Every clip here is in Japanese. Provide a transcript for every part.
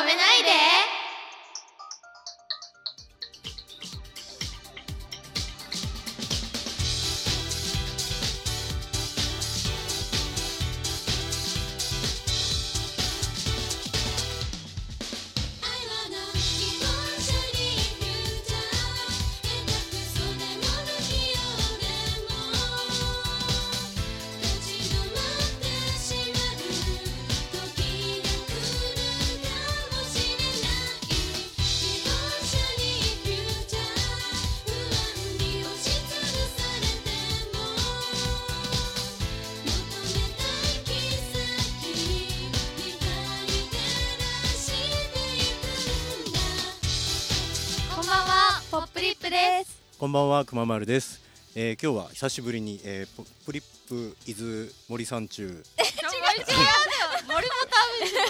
止めないで。ポップリップです。こんばんは、くままるです。えー、今日は久しぶりに、えー、ポップリップ伊豆森山中。違う森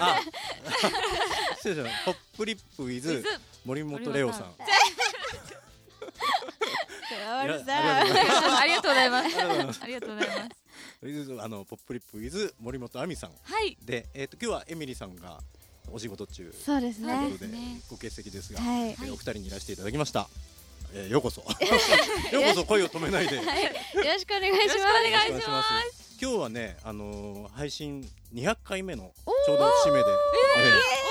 あ、失礼しました。ポップリップ伊豆森本レオさん。ありがとうございます。ありがとうございます。ありがとうございます。あのポップリップ伊豆森本亜美さん。はい。で、えっ、と今日はエミリーさんがお仕事中そうですねということでそうですねご欠席ですが、はいえーお二人にいらしていただきました。えー、ようこそ。ようこそ声を止めないで。はいよろしくお願いしますよろしくお願いしますお願いします。今日はね、あのー配信200回目のちょうど節目で、ええ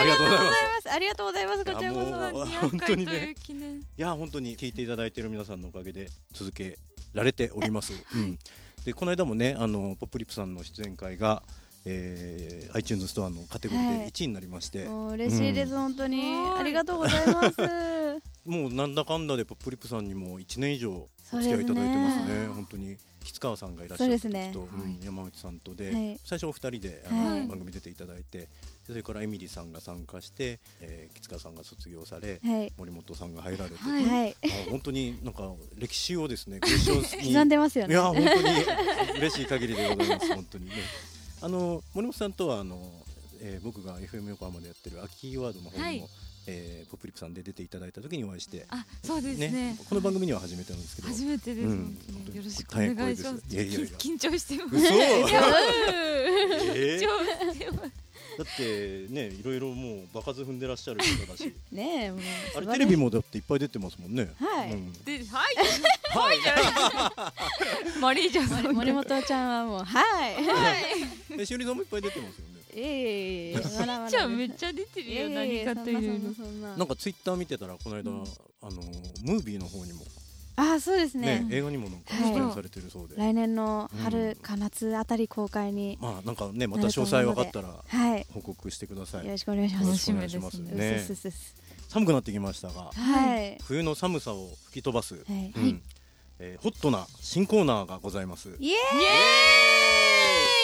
ありがとうございます。ありがとうございますこちらこそ本当にね200回という記念いや本当に聞いていただいている皆さんのおかげで続けられております。うん。でこの間もね、あのポップリップさんの出演会が、えー、iTunes ストアのカテゴリーで1位になりまして、もう嬉しいです、本当に。はいありがとうございます。もうなんだかんだでポップリップさんにも1年以上お付き合いいただいてますね。本当に。吉川さんがいらっしゃる時と、ね。うん山内さんとで、はい。最初お二人であの、はい。番組出ていただいて、それからエミリーさんが参加して、えー、吉川さんが卒業され、はい。森本さんが入られて、はいはい。あ本当になんか歴史をですね 刻んでますよね。いや本当に嬉しい限りでございます本当にねあの森本さんとはあの、えー、僕が FM 横浜でやってる秋キーワードの方にも、はい。えーポップリップさんで出ていただいた時にお会いしてあそうですね。この番組には初めてなんですけど。初めてです、うん。本当によろしくお大変願いします。いやいやいや。緊張してます。嘘。緊張えーしてます。だってねいろいろもう場数踏んでらっしゃる方だし。ねえもうあれテレビもだっていっぱい出てますもんね。はい。うん。ではい。はい。じゃない。マリージャさん。森本ちゃんはもうはい えしおりさんもいっぱい出てますよね。いえいえいえまだまだじゃあめっちゃ出てるよ何かといろいろそんなそんかツイッター見てたらこの間、うん。あのムービーの方にも。あそうですね。ね映画にもなんかはい。出演されてるそうで、来年のうん春か夏あたり公開に。まあなんかねまた詳細分かったらはい。報告してください。よろしくお願いします。楽しみです。ね。寒くなってきましたがはい。冬の寒さを吹き飛ばす、はい。うん。えーホットな新コーナーがございます。イエーイ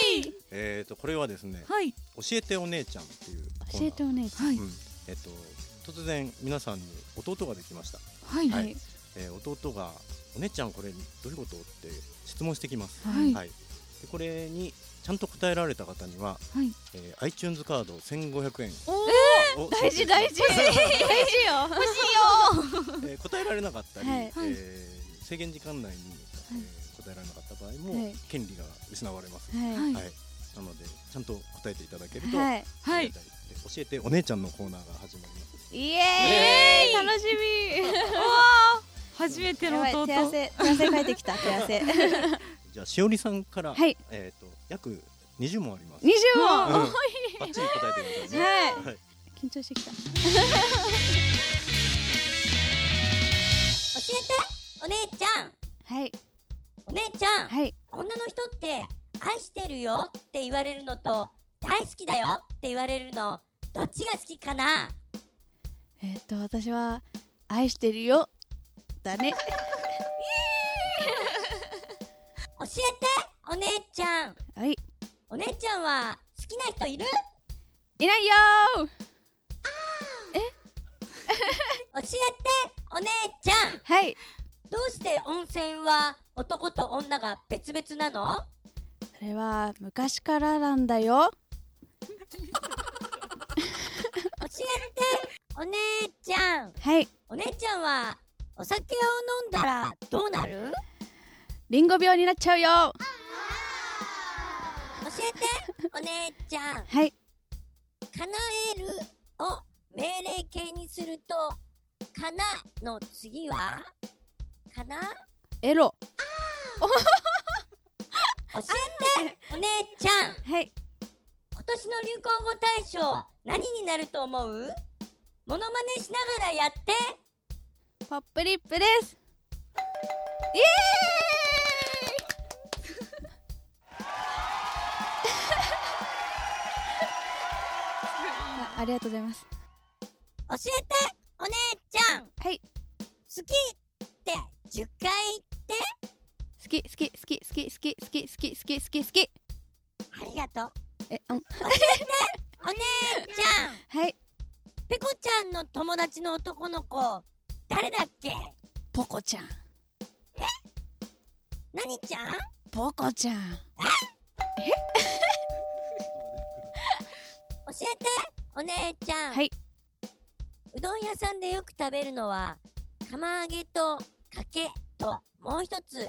えーとこれはですねはい。教えてお姉ちゃんっていう教えてお姉ちゃん。はいうん。えっ、と突然皆さんに弟ができました、はい。はい。えー弟がお姉ちゃんこれどういうことって質問してきます。はい。はい、でこれにちゃんと答えられた方には、はい。えー、iTunes カード1500円。おを大事大事。大事 よ。えー答えられなかったり、はい。えー制限時間内に、えー答えられなかった場合も、はい。権利が失われます、ははい。はい。なのでちゃんと答えていただけると、い。はい。はい教えてお姉ちゃんのコーナーが始まります。イエーイ！楽し 初めての弟手汗手汗かいてきた手汗。じゃあしおりさんから、はい。えっ、と約20問あります。二十うん。問バッチリ答えてくださいね。はい。はい。緊張してきた。教えてお姉ちゃん。はいお姉ちゃん、はい。女の人って愛してるよって言われるのと大好きだよって言われるのどっちが好きかな？えっと私は愛してるよだね。教えてお姉ちゃん。はい。お姉ちゃんは好きな人いる？いないよ 教えてお姉ちゃん。ーはい。どうして温泉は男と女が別々なの？それは昔からなんだよ。教えてお姉ちゃん。はい。お姉ちゃんはお酒を飲んだらどうなる？リンゴ病になっちゃうよ。教えてお姉ちゃん。はい。叶えるを命令形にすると、かなの次は？かなエロ 教えてお姉ちゃん。はい。今年の流行語大賞何になると思う？モノマネしながらやって。ポップリップです。イエーイ！あありがとうございます。教えてお姉ちゃん。はい。好きって10回き好き好き好き好き好き好き好き好き好き。ありがとう。えうん。お姉ちゃん。はい。ペコちゃんの友達の男の子誰だっけ？ポコちゃん。何ちゃん？ポコちゃん。教えてお姉ちゃん。はい。うどん屋さんでよく食べるのは釜揚げとかけともう一つ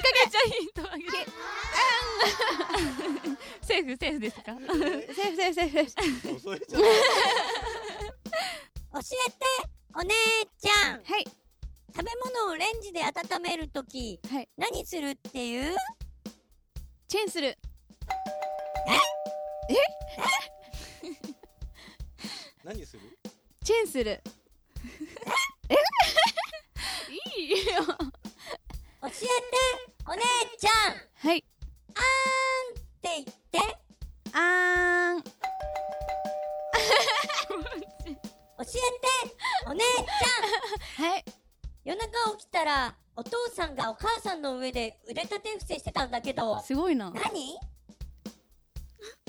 かめっちゃヒントあげて。セーフセーフですか？けセーフセーフセーフ。教えてお姉ちゃん。はい。食べ物をレンジで温めるときはい。何するっていう？チェーンする。何するチェーンする。え？はい。あーんって言って。あーん。教えてお姉ちゃん。はい。夜中起きたらお父さんがお母さんの上で腕立て伏せしてたんだけど。すごいな。何？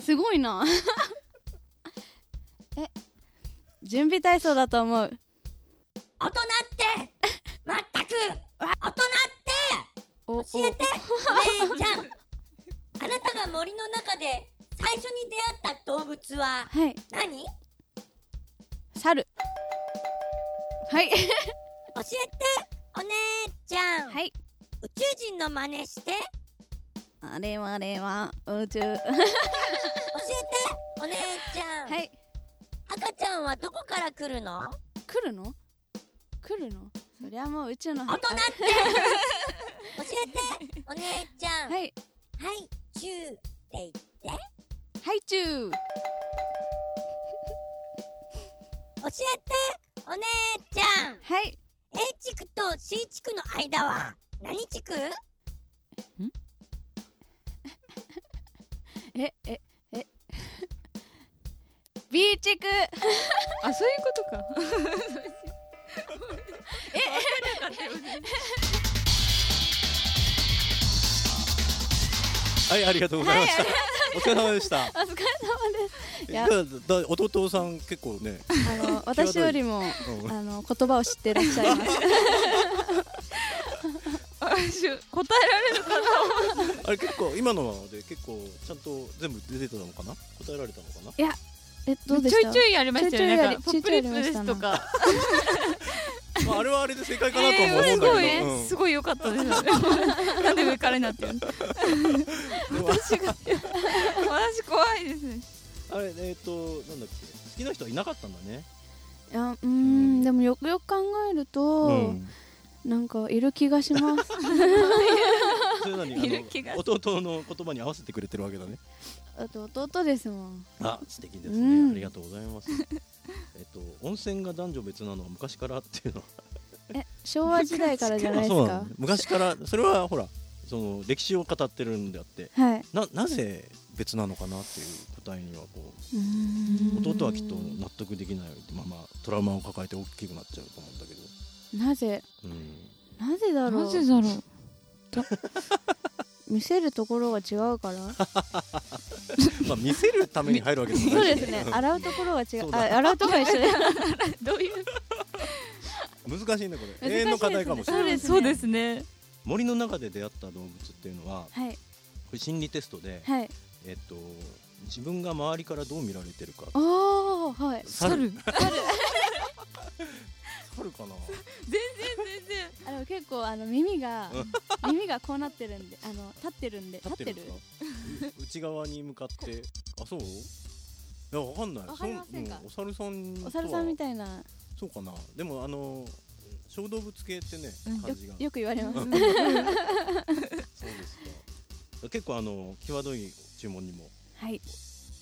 すごいな。え準備体操だと思う。大人ってまったく大人ってお教えてお姉ちゃん。あなたが森の中で最初に出会った動物ははい。何？教猿。はい。えてお姉ちゃん、はい。宇宙人の真似して。あれはあれは宇宙。は教えてお姉ちゃん、い。赤ちゃんはどこから来るの？来るの？来るの？そりゃもう宇宙の大人って。教 えてお姉ちゃん。はい。はいチューって言って。はいチュー。教えてお姉ちゃん。はい。A 地区と C 地区の間は何地区えええ。B 地区あそういうことか はいありがとうございました。お疲れ様でした。お疲れ様です。いやだだ弟さん結構ねあの私よりもうん。あの言葉を知ってらっしゃいます。あしゅ答えられるかなあれ結構今ので結構ちゃんと全部出てたのかな？答えられたのかな？えどうでした？ちょいちょいやりましたよね。ちょいちょいやりなんかポップリップですとかまああれはあれで正解かなと思うんだーすごいけど、うん。すごい良かったです。なんで上からになってる 私が。私怖いです。ねあれえっ、となんだっけ。好きな人はいなかったんだね、いやうーん。でもよくよく考えると、うん。なんかいる気がします。いる気が弟の言葉に合わせてくれてるわけだね。あと弟ですもん。あ素敵ですね、うん。ありがとうございます えっと温泉が男女別なのは昔からっていうのは。え昭和時代からじゃないですか？昔からそれはほらその歴史を語ってるんであってはい。ななぜ別なのかなっていう答えにはこうーん。う弟はきっと納得できないままトラウマを抱えて大きくなっちゃうと思うんだけど、なぜ？うん、なぜだろう？なぜだろう？見せるところが違うから まあ見せるために入るわけでもそうですね。洗うところが違そうう洗うところが一緒。で どういう？難しいねこれ。ね。永遠の課題かもしれない。そうですね。森の中で出会った動物っていうのはこはい。れ心理テストで、はい。えっと自分が周りからどう見られてるか。おーはい。猿。猿。猿。かな？全然全然。あの結構あの耳が 耳がこうなってるんであの立ってるんで。立ってる内側に向かって。あそう？いやわかんない。わかりませんか？そうんお猿さんお猿さんみたいな。そうかな。でもあの小動物系ってね、うん感じが。よよく言われます。そうですか。結構あの際どい注文にも。はい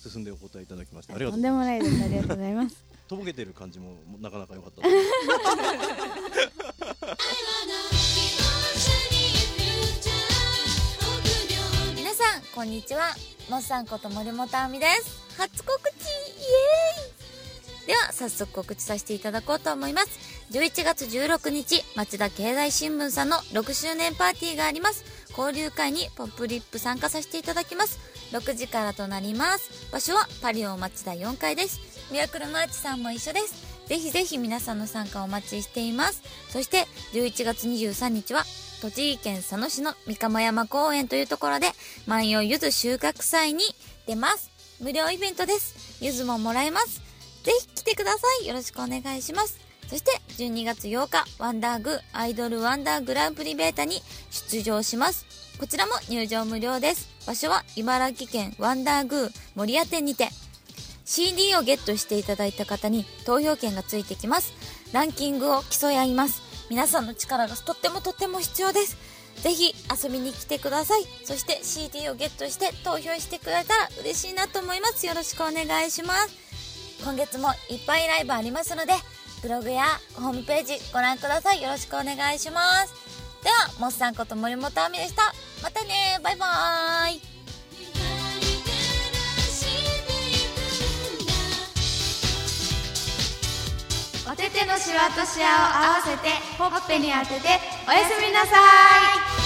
進んでお答えいただきましてありがととうんごでざいます。もないです。ありがとうございます。とぼけてる感じもなかなか良かったです。皆さんこんにちは。もっさんこと森本あみです。初告知イエーイ。では早速告知させていただこうと思います。11月16日町田経済新聞さんの6周年パーティーがあります。交流会にポップリップ参加させていただきます6時からとなります。場所はパリオ町田4階です。ミラクルマーチさんも一緒です。ぜひぜひ皆さんの参加をお待ちしています。そして11月23日は栃木県佐野市の三釜山公園というところで万葉ゆず収穫祭に出ます。無料イベントです。ゆずももらえます。ぜひ来てください。よろしくお願いします。そして12月8日ワンダーグアイドルワンダーグランプリベータに出場します。こちらも入場無料です。場所は茨城県ワンダーグー森屋店にて。CD をゲットしていただいた方に投票権がついてきます。ランキングを競い合います。皆さんの力がとってもとっても必要です。ぜひ遊びに来てください。そして CD をゲットして投票してくれたら嬉しいなと思います。よろしくお願いします。今月もいっぱいライブありますのでブログやホームページご覧ください。よろしくお願いします。ではもっさんこと森本亜美でした。またね。バイバーイ。お手手のシワとシワを合わせてほっぺに当てておやすみなさい。